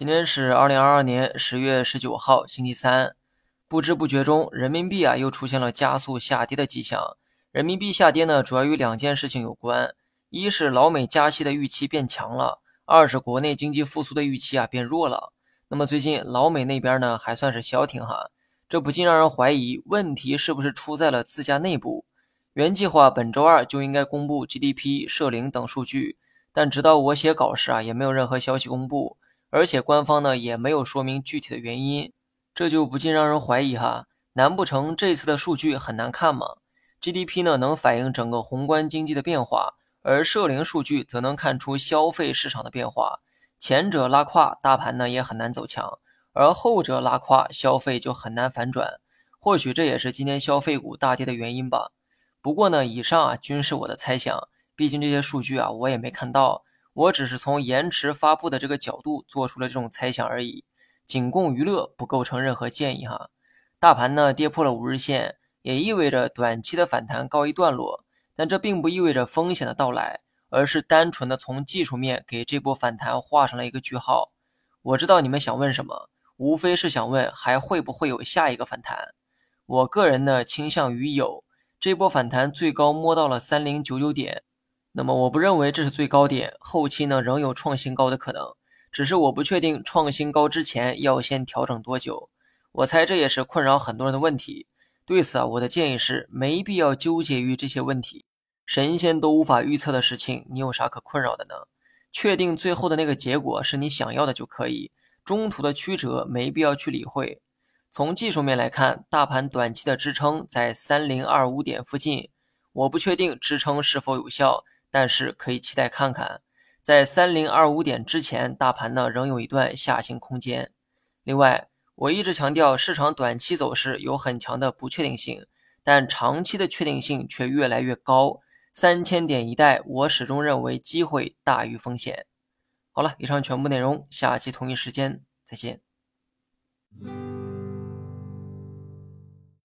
今天是二零二二年十月十九号，星期三。不知不觉中，人民币啊又出现了加速下跌的迹象。人民币下跌呢，主要与两件事情有关：一是老美加息的预期变强了；二是国内经济复苏的预期啊变弱了。那么最近老美那边呢还算是消停哈，这不禁让人怀疑问题是不是出在了自家内部。原计划本周二就应该公布 GDP、社零等数据，但直到我写稿时啊，也没有任何消息公布。而且官方呢也没有说明具体的原因，这就不禁让人怀疑哈，难不成这次的数据很难看吗？GDP 呢能反映整个宏观经济的变化，而社零数据则能看出消费市场的变化。前者拉胯，大盘呢也很难走强；而后者拉胯，消费就很难反转。或许这也是今天消费股大跌的原因吧。不过呢，以上啊均是我的猜想，毕竟这些数据啊我也没看到。我只是从延迟发布的这个角度做出了这种猜想而已，仅供娱乐，不构成任何建议哈。大盘呢跌破了五日线，也意味着短期的反弹告一段落，但这并不意味着风险的到来，而是单纯的从技术面给这波反弹画上了一个句号。我知道你们想问什么，无非是想问还会不会有下一个反弹。我个人呢倾向于有，这波反弹最高摸到了三零九九点。那么我不认为这是最高点，后期呢仍有创新高的可能，只是我不确定创新高之前要先调整多久。我猜这也是困扰很多人的问题。对此啊，我的建议是没必要纠结于这些问题，神仙都无法预测的事情，你有啥可困扰的呢？确定最后的那个结果是你想要的就可以，中途的曲折没必要去理会。从技术面来看，大盘短期的支撑在三零二五点附近，我不确定支撑是否有效。但是可以期待看看，在三零二五点之前，大盘呢仍有一段下行空间。另外，我一直强调市场短期走势有很强的不确定性，但长期的确定性却越来越高。三千点一带，我始终认为机会大于风险。好了，以上全部内容，下期同一时间再见。